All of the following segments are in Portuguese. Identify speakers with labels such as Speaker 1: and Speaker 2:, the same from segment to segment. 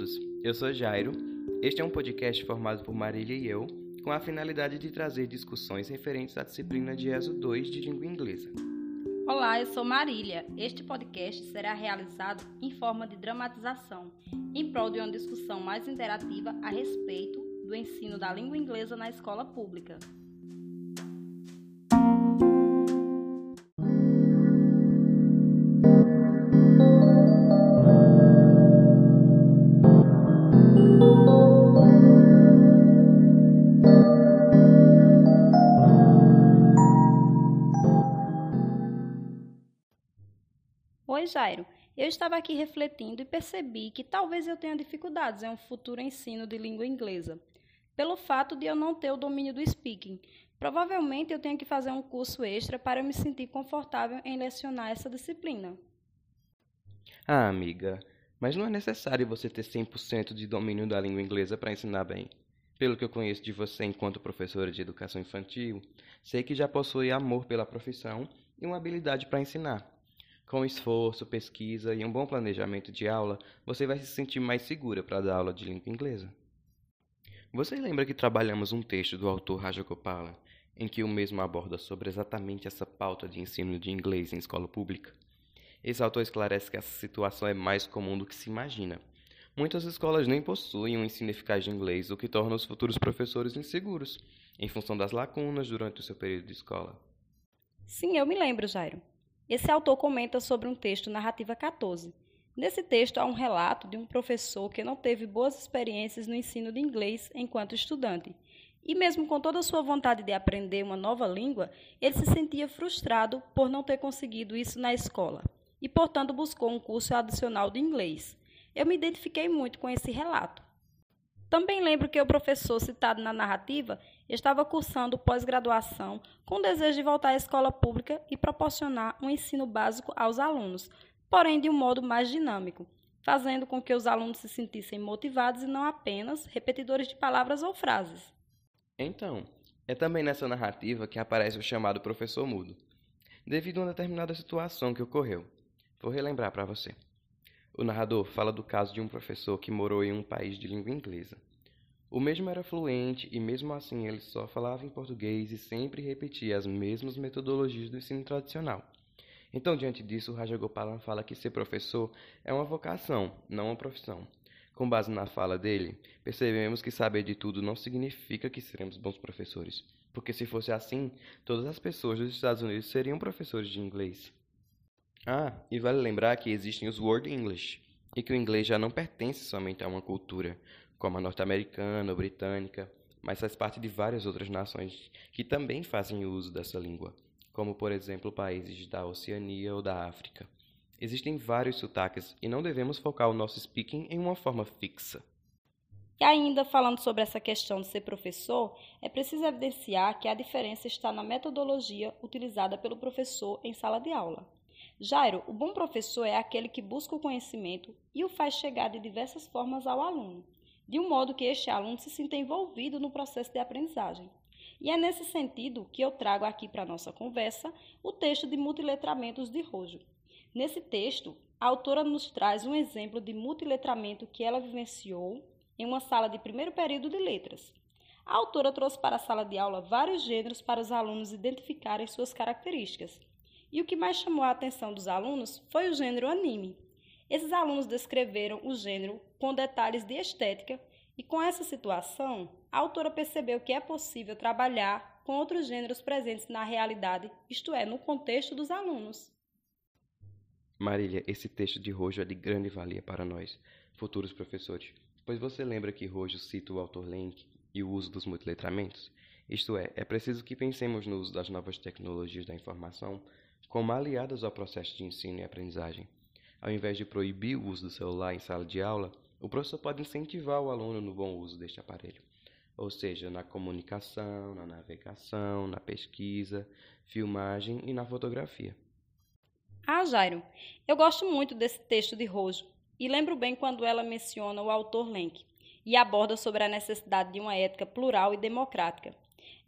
Speaker 1: todos, eu sou Jairo. Este é um podcast formado por Marília e eu, com a finalidade de trazer discussões referentes à disciplina de ESO 2 de língua inglesa.
Speaker 2: Olá, eu sou Marília. Este podcast será realizado em forma de dramatização, em prol de uma discussão mais interativa a respeito do ensino da língua inglesa na escola pública. Oi, Jairo. Eu estava aqui refletindo e percebi que talvez eu tenha dificuldades em um futuro ensino de língua inglesa, pelo fato de eu não ter o domínio do speaking. Provavelmente eu tenho que fazer um curso extra para eu me sentir confortável em lecionar essa disciplina.
Speaker 1: Ah, amiga, mas não é necessário você ter 100% de domínio da língua inglesa para ensinar bem. Pelo que eu conheço de você enquanto professora de educação infantil, sei que já possui amor pela profissão e uma habilidade para ensinar. Com esforço, pesquisa e um bom planejamento de aula, você vai se sentir mais segura para dar aula de língua inglesa. Você lembra que trabalhamos um texto do autor Rajagopala, em que o mesmo aborda sobre exatamente essa pauta de ensino de inglês em escola pública? Esse autor esclarece que essa situação é mais comum do que se imagina. Muitas escolas nem possuem um ensino eficaz de inglês, o que torna os futuros professores inseguros, em função das lacunas durante o seu período de escola.
Speaker 2: Sim, eu me lembro, Jairo. Esse autor comenta sobre um texto, Narrativa 14. Nesse texto há um relato de um professor que não teve boas experiências no ensino de inglês enquanto estudante. E mesmo com toda a sua vontade de aprender uma nova língua, ele se sentia frustrado por não ter conseguido isso na escola e, portanto, buscou um curso adicional de inglês. Eu me identifiquei muito com esse relato. Também lembro que o professor citado na narrativa estava cursando pós-graduação com desejo de voltar à escola pública e proporcionar um ensino básico aos alunos, porém de um modo mais dinâmico, fazendo com que os alunos se sentissem motivados e não apenas repetidores de palavras ou frases.
Speaker 1: Então, é também nessa narrativa que aparece o chamado professor mudo, devido a uma determinada situação que ocorreu. Vou relembrar para você. O narrador fala do caso de um professor que morou em um país de língua inglesa. O mesmo era fluente e, mesmo assim, ele só falava em português e sempre repetia as mesmas metodologias do ensino tradicional. Então, diante disso, Rajagopalan fala que ser professor é uma vocação, não uma profissão. Com base na fala dele, percebemos que saber de tudo não significa que seremos bons professores, porque se fosse assim, todas as pessoas dos Estados Unidos seriam professores de inglês. Ah, e vale lembrar que existem os World English, e que o inglês já não pertence somente a uma cultura, como a norte-americana ou britânica, mas faz parte de várias outras nações que também fazem uso dessa língua, como por exemplo países da Oceania ou da África. Existem vários sotaques e não devemos focar o nosso speaking em uma forma fixa.
Speaker 2: E ainda falando sobre essa questão de ser professor, é preciso evidenciar que a diferença está na metodologia utilizada pelo professor em sala de aula. Jairo, o bom professor é aquele que busca o conhecimento e o faz chegar de diversas formas ao aluno, de um modo que este aluno se sinta envolvido no processo de aprendizagem. E é nesse sentido que eu trago aqui para nossa conversa o texto de multiletramentos de Rojo. Nesse texto, a autora nos traz um exemplo de multiletramento que ela vivenciou em uma sala de primeiro período de letras. A autora trouxe para a sala de aula vários gêneros para os alunos identificarem suas características. E o que mais chamou a atenção dos alunos foi o gênero anime. Esses alunos descreveram o gênero com detalhes de estética, e com essa situação, a autora percebeu que é possível trabalhar com outros gêneros presentes na realidade, isto é, no contexto dos alunos.
Speaker 1: Marília, esse texto de Rojo é de grande valia para nós, futuros professores, pois você lembra que Rojo cita o autor Lenk e o uso dos multiletramentos? Isto é, é preciso que pensemos no uso das novas tecnologias da informação como aliadas ao processo de ensino e aprendizagem. Ao invés de proibir o uso do celular em sala de aula, o professor pode incentivar o aluno no bom uso deste aparelho, ou seja, na comunicação, na navegação, na pesquisa, filmagem e na fotografia.
Speaker 2: Ah, Jairo, eu gosto muito desse texto de Rojo e lembro bem quando ela menciona o autor Lenk e aborda sobre a necessidade de uma ética plural e democrática,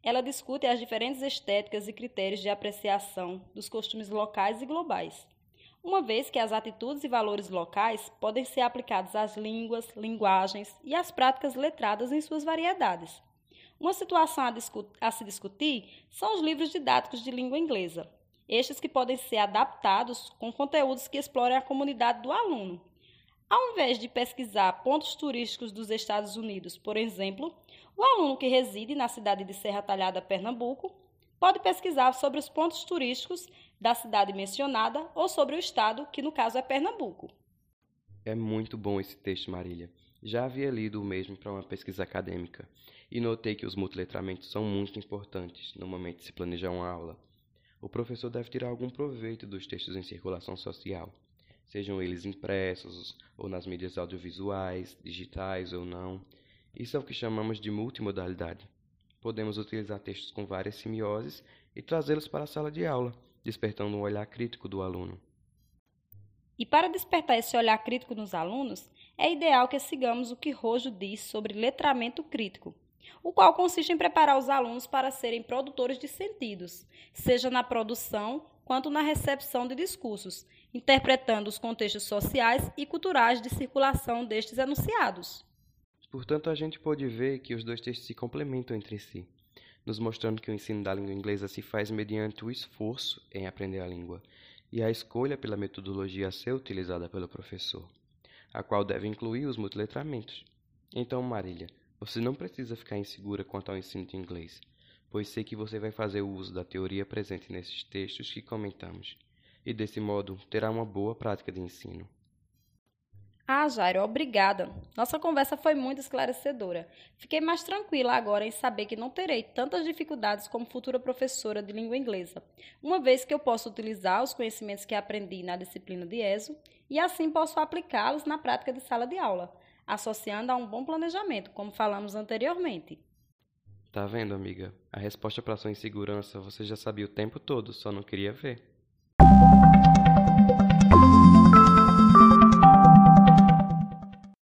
Speaker 2: ela discute as diferentes estéticas e critérios de apreciação dos costumes locais e globais. uma vez que as atitudes e valores locais podem ser aplicados às línguas, linguagens e às práticas letradas em suas variedades. Uma situação a, a, se discutir são os livros didáticos de língua inglesa, estes que podem ser adaptados com conteúdos que explorem a comunidade do aluno. Ao invés de pesquisar pontos turísticos dos Estados Unidos, por exemplo, o aluno que reside na cidade de Serra Talhada, Pernambuco, pode pesquisar sobre os pontos turísticos da cidade mencionada ou sobre o estado, que no caso é Pernambuco.
Speaker 1: É muito bom esse texto, Marília. Já havia lido o mesmo para uma pesquisa acadêmica e notei que os multiletramentos são muito importantes no momento de se planejar uma aula. O professor deve tirar algum proveito dos textos em circulação social, sejam eles impressos ou nas mídias audiovisuais, digitais ou não. Isso é o que chamamos de multimodalidade. Podemos utilizar textos com várias simioses e trazê-los para a sala de aula despertando um olhar crítico do aluno.
Speaker 2: E para despertar esse olhar crítico nos alunos, é ideal que sigamos o que Rojo diz sobre letramento crítico, o qual consiste em preparar os alunos para serem produtores de sentidos, seja na produção quanto na recepção de discursos, interpretando os contextos sociais e culturais de circulação destes enunciados.
Speaker 1: Portanto, a gente pode ver que os dois textos se complementam entre si nos mostrando que o ensino da língua inglesa se faz mediante o esforço em aprender a língua e a escolha pela metodologia a ser utilizada pelo professor, a qual deve incluir os multiletramentos. Então, Marília, você não precisa ficar insegura quanto ao ensino de inglês, pois sei que você vai fazer uso da teoria presente nesses textos que comentamos, e desse modo terá uma boa prática de ensino.
Speaker 2: Ah, Jairo, obrigada. Nossa conversa foi muito esclarecedora. Fiquei mais tranquila agora em saber que não terei tantas dificuldades como futura professora de língua inglesa, uma vez que eu posso utilizar os conhecimentos que aprendi na disciplina de ESO e assim posso aplicá-los na prática de sala de aula, associando a um bom planejamento, como falamos anteriormente.
Speaker 1: Tá vendo, amiga? A resposta para sua insegurança você já sabia o tempo todo, só não queria ver.